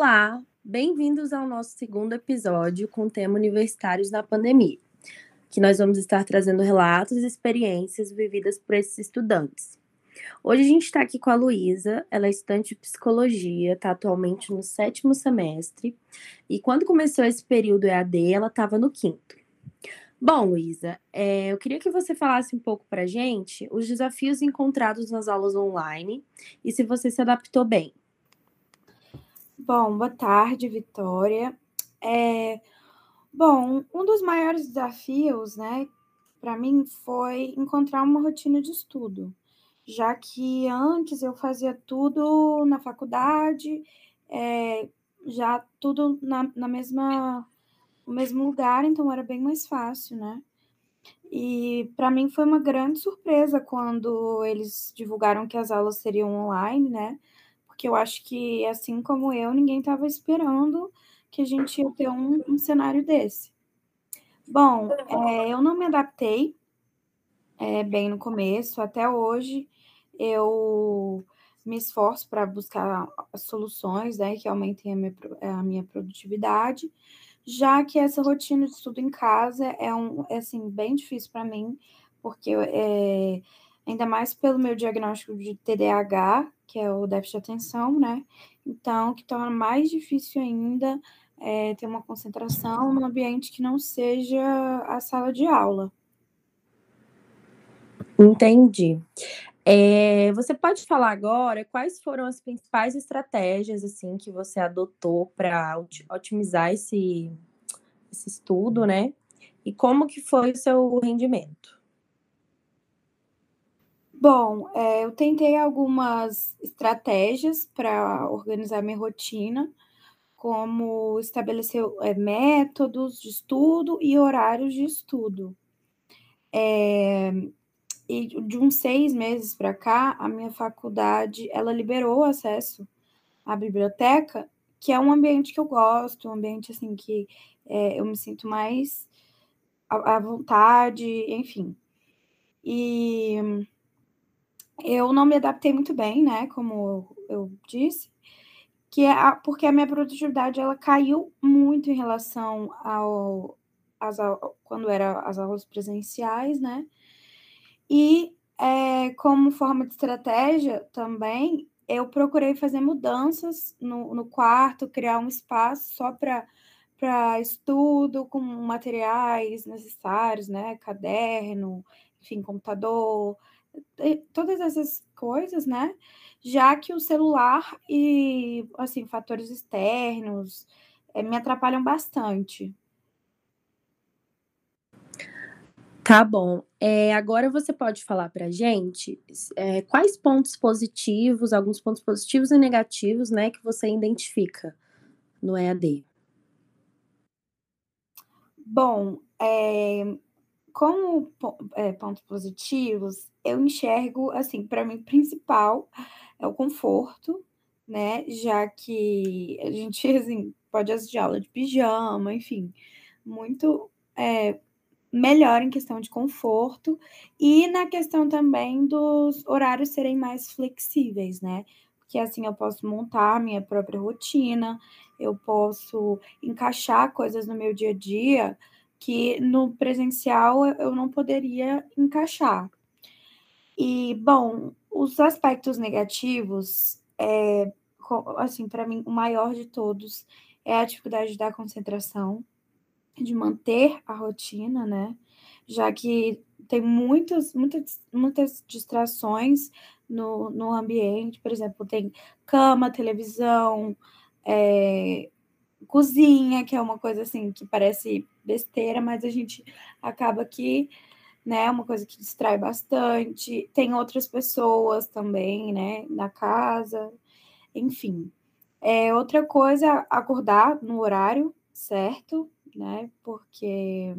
Olá, bem-vindos ao nosso segundo episódio com o tema Universitários na Pandemia, que nós vamos estar trazendo relatos e experiências vividas por esses estudantes. Hoje a gente está aqui com a Luísa, ela é estudante de psicologia, está atualmente no sétimo semestre, e quando começou esse período EAD, ela estava no quinto. Bom, Luísa, é, eu queria que você falasse um pouco para gente os desafios encontrados nas aulas online e se você se adaptou bem. Bom, boa tarde, Vitória. É, bom, um dos maiores desafios, né, para mim foi encontrar uma rotina de estudo, já que antes eu fazia tudo na faculdade, é, já tudo na, na mesma o mesmo lugar, então era bem mais fácil, né? E para mim foi uma grande surpresa quando eles divulgaram que as aulas seriam online, né? Porque eu acho que, assim como eu, ninguém estava esperando que a gente ia ter um, um cenário desse. Bom, é, eu não me adaptei é, bem no começo, até hoje eu me esforço para buscar soluções né, que aumentem a minha, a minha produtividade, já que essa rotina de estudo em casa é, um, é assim, bem difícil para mim, porque é, ainda mais pelo meu diagnóstico de TDAH, que é o déficit de atenção, né? Então, que torna mais difícil ainda é, ter uma concentração no ambiente que não seja a sala de aula. Entendi. É, você pode falar agora quais foram as principais estratégias assim que você adotou para otimizar esse, esse estudo, né? E como que foi o seu rendimento? Bom, é, eu tentei algumas estratégias para organizar minha rotina, como estabelecer é, métodos de estudo e horários de estudo. É, e de uns seis meses para cá, a minha faculdade ela liberou acesso à biblioteca, que é um ambiente que eu gosto, um ambiente assim que é, eu me sinto mais à, à vontade, enfim. E eu não me adaptei muito bem, né? Como eu disse, que é a, porque a minha produtividade ela caiu muito em relação ao as, quando era as aulas presenciais, né? E é, como forma de estratégia também, eu procurei fazer mudanças no, no quarto, criar um espaço só para para estudo com materiais necessários, né? Caderno, enfim, computador, todas essas coisas, né? Já que o celular e assim fatores externos é, me atrapalham bastante. Tá bom. É, agora você pode falar para gente é, quais pontos positivos, alguns pontos positivos e negativos, né, que você identifica no EAD. Bom, é, como é, pontos positivos, eu enxergo, assim, para mim, principal é o conforto, né? Já que a gente, assim, pode assistir aula de pijama, enfim, muito é, melhor em questão de conforto e na questão também dos horários serem mais flexíveis, né? Porque assim eu posso montar minha própria rotina, eu posso encaixar coisas no meu dia a dia que no presencial eu não poderia encaixar. E, bom, os aspectos negativos, é, assim, para mim, o maior de todos é a dificuldade da concentração, de manter a rotina, né? Já que tem muitas, muitas, muitas distrações no, no ambiente, por exemplo, tem cama, televisão, é, cozinha, que é uma coisa assim que parece besteira, mas a gente acaba que, né, uma coisa que distrai bastante. Tem outras pessoas também, né, na casa, enfim. É, outra coisa, acordar no horário certo, né? Porque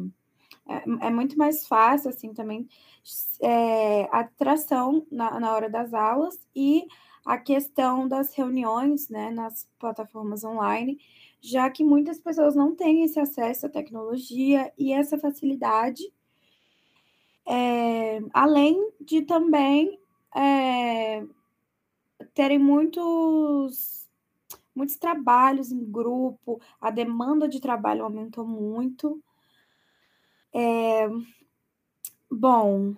é, é muito mais fácil, assim, também é, a atração na, na hora das aulas e a questão das reuniões, né, nas plataformas online, já que muitas pessoas não têm esse acesso à tecnologia e essa facilidade, é, além de também é, terem muitos muitos trabalhos em grupo, a demanda de trabalho aumentou muito. É, bom,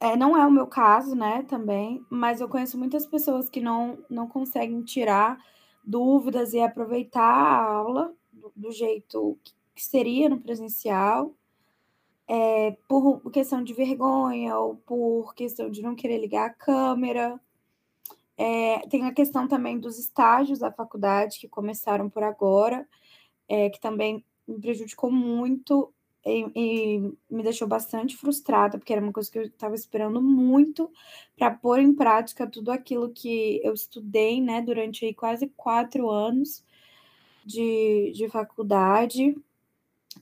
é, não é o meu caso, né, também, mas eu conheço muitas pessoas que não, não conseguem tirar dúvidas e aproveitar a aula do, do jeito que seria no presencial, é, por questão de vergonha ou por questão de não querer ligar a câmera. É, tem a questão também dos estágios da faculdade que começaram por agora, é, que também me prejudicou muito e, e, me deixou bastante frustrada, porque era uma coisa que eu estava esperando muito para pôr em prática tudo aquilo que eu estudei, né, durante aí quase quatro anos de, de faculdade.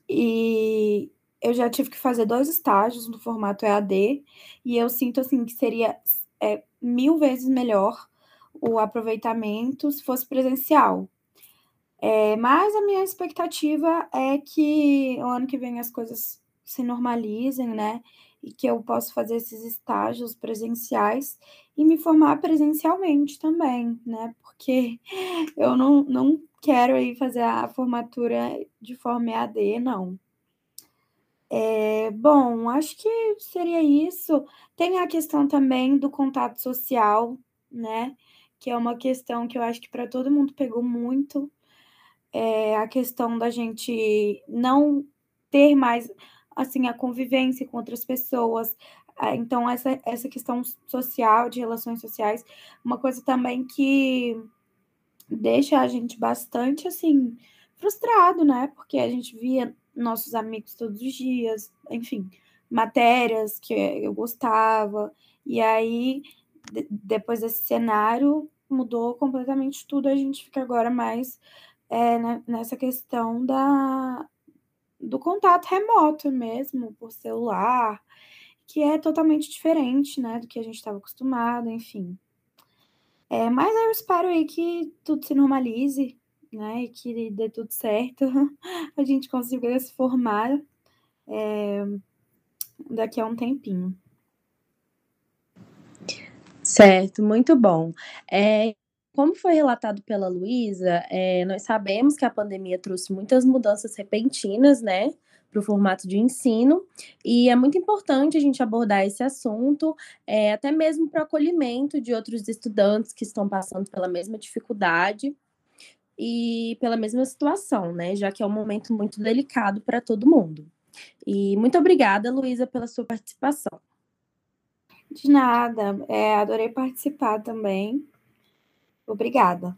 E eu já tive que fazer dois estágios no formato EAD, e eu sinto assim que seria é, mil vezes melhor o aproveitamento se fosse presencial. É, mas a minha expectativa é que o ano que vem as coisas se normalizem, né? E que eu possa fazer esses estágios presenciais e me formar presencialmente também, né? Porque eu não, não quero aí fazer a formatura de forma EAD, não. É, bom, acho que seria isso. Tem a questão também do contato social, né? Que é uma questão que eu acho que para todo mundo pegou muito é, a questão da gente não ter mais assim a convivência com outras pessoas. Ah, então, essa, essa questão social, de relações sociais, uma coisa também que deixa a gente bastante assim frustrado, né? Porque a gente via nossos amigos todos os dias, enfim, matérias que eu gostava, e aí depois desse cenário mudou completamente tudo, a gente fica agora mais é, né, nessa questão da, do contato remoto mesmo, por celular, que é totalmente diferente, né, do que a gente estava acostumado, enfim. É, mas eu espero aí que tudo se normalize, né, e que dê tudo certo, a gente consiga se formar é, daqui a um tempinho. Certo, muito bom. É, como foi relatado pela Luísa, é, nós sabemos que a pandemia trouxe muitas mudanças repentinas, né, para o formato de ensino, e é muito importante a gente abordar esse assunto, é, até mesmo para o acolhimento de outros estudantes que estão passando pela mesma dificuldade e pela mesma situação, né, já que é um momento muito delicado para todo mundo. E muito obrigada, Luísa, pela sua participação. De nada, é, adorei participar também. Obrigada.